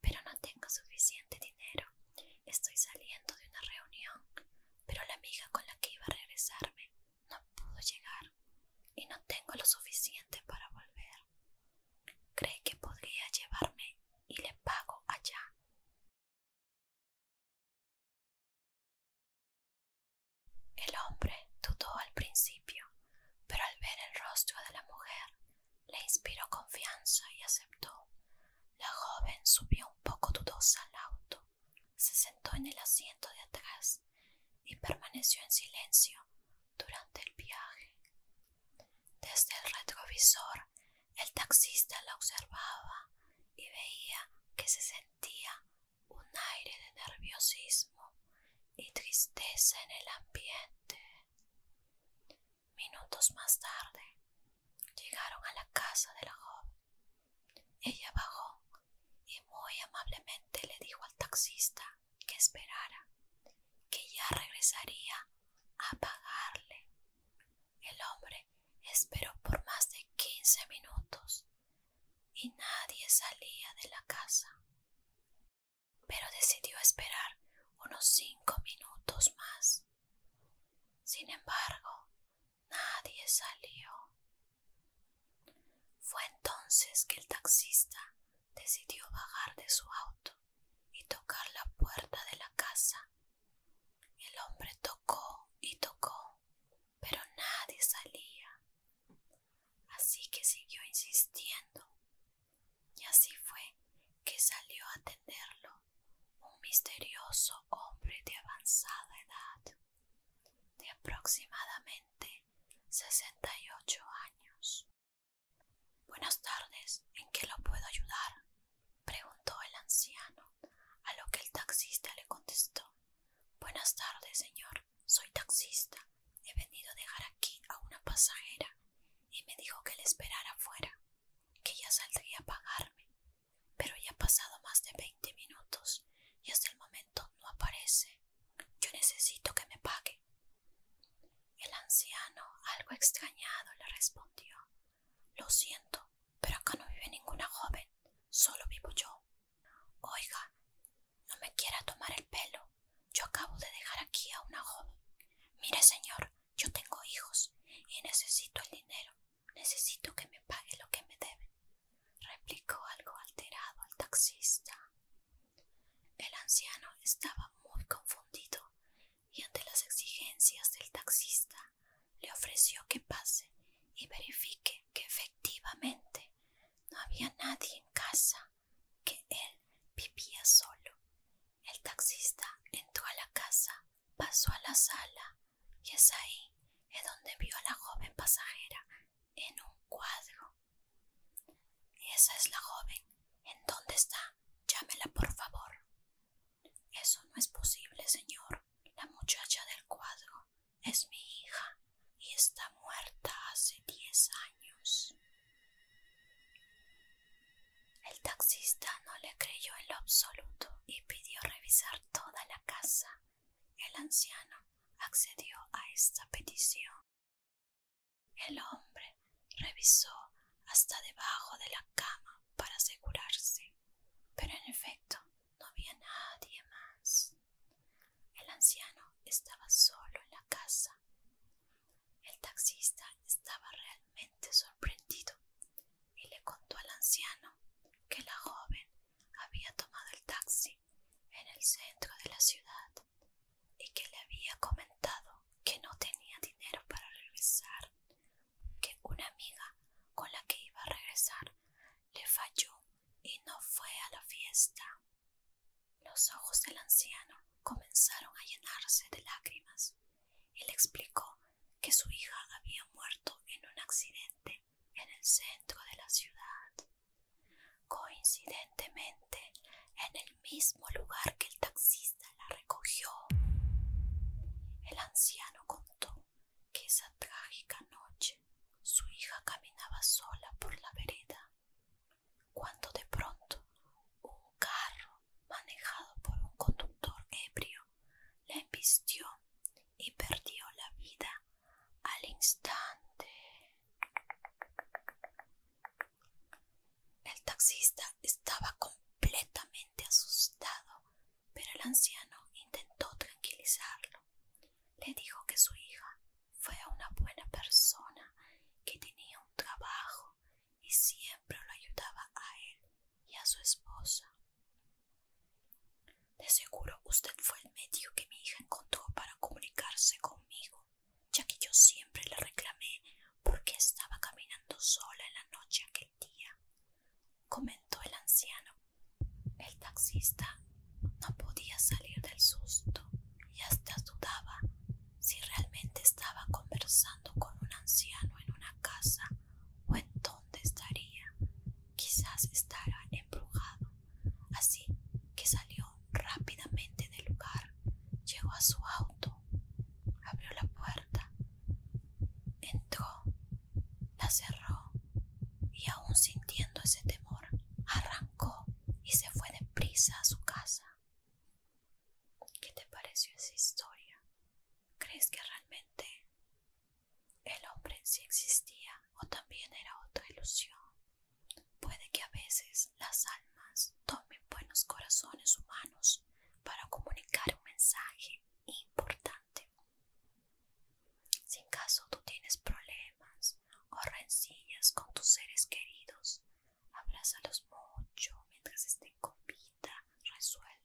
pero no tengo suficiente dinero. Estoy saliendo de una reunión, pero la amiga con la que iba a regresarme no pudo llegar y no tengo lo suficiente para volver. ¿Cree que podría llevarme y le pago allá? El hombre dudó al principio, pero al ver el rostro de la mujer le inspiró confianza y aceptó. Subió un poco dudosa al auto, se sentó en el asiento de atrás y permaneció en silencio durante el viaje. Desde el retrovisor, el taxista la observaba y veía que se sentía un aire de nerviosismo y tristeza en el ambiente. Minutos más tarde, llegaron a la casa de la joven. Ella bajó y muy amablemente le dijo al taxista que esperara, que ya regresaría a pagarle. El hombre esperó por más de 15 minutos y nadie salía de la casa. Pero decidió esperar unos cinco minutos más. Sin embargo, nadie salió. Fue entonces que el taxista decidió bajar de su auto y tocar la puerta de la El hombre tocó y tocó, pero nadie salía. Así que siguió insistiendo. Y así fue que salió a atenderlo un misterioso hombre de avanzada edad, de aproximadamente 68 años. Buenas tardes, ¿en qué lo puedo ayudar? preguntó el anciano, a lo que el taxista le contestó. Buenas tardes, señor, soy taxista. He venido a dejar aquí a una pasajera y me dijo que le esperara afuera, que ya saldría a pagarme. Pero ya ha pasado más de 20 minutos y hasta el momento no aparece. Yo necesito que me pague. El anciano, algo extrañado, le respondió Lo siento, pero acá no vive ninguna joven, solo vivo yo. Oiga, no me quiera tomar el pelo. Yo acabo de dejar aquí a una joven. Mire, señor, yo tengo hijos y necesito el dinero. Necesito que me pague lo que me deben, replicó algo alterado al taxista. El anciano estaba muy confundido y ante las exigencias del taxista le ofreció que pase y verifique que efectivamente no había nadie en casa, que él vivía solo. El taxista entró a la casa, pasó a la sala y es ahí es donde vio a la joven pasajera en un cuadro. Esa es la joven. ¿En dónde está? Llámela, por favor. revisar toda la casa. El anciano accedió a esta petición. El hombre revisó hasta debajo de la cama para asegurarse, pero en efecto no había nadie más. El anciano estaba solo en la casa. El taxista estaba realmente sorprendido y le contó al anciano el centro de la ciudad y que le había comentado que no tenía dinero para regresar, que una amiga con la que iba a regresar le falló y no fue a la fiesta. Los ojos del anciano comenzaron a llenarse de lágrimas. Él explicó que su hija había muerto en un accidente en el centro de la ciudad. Coincidentemente, en el mismo lugar que el taxista. le dijo que su hija fue una buena persona, que tenía un trabajo y siempre lo ayudaba a él y a su esposa. De seguro usted fue el médico sua abrázalo mucho mientras estén con vida, resuelve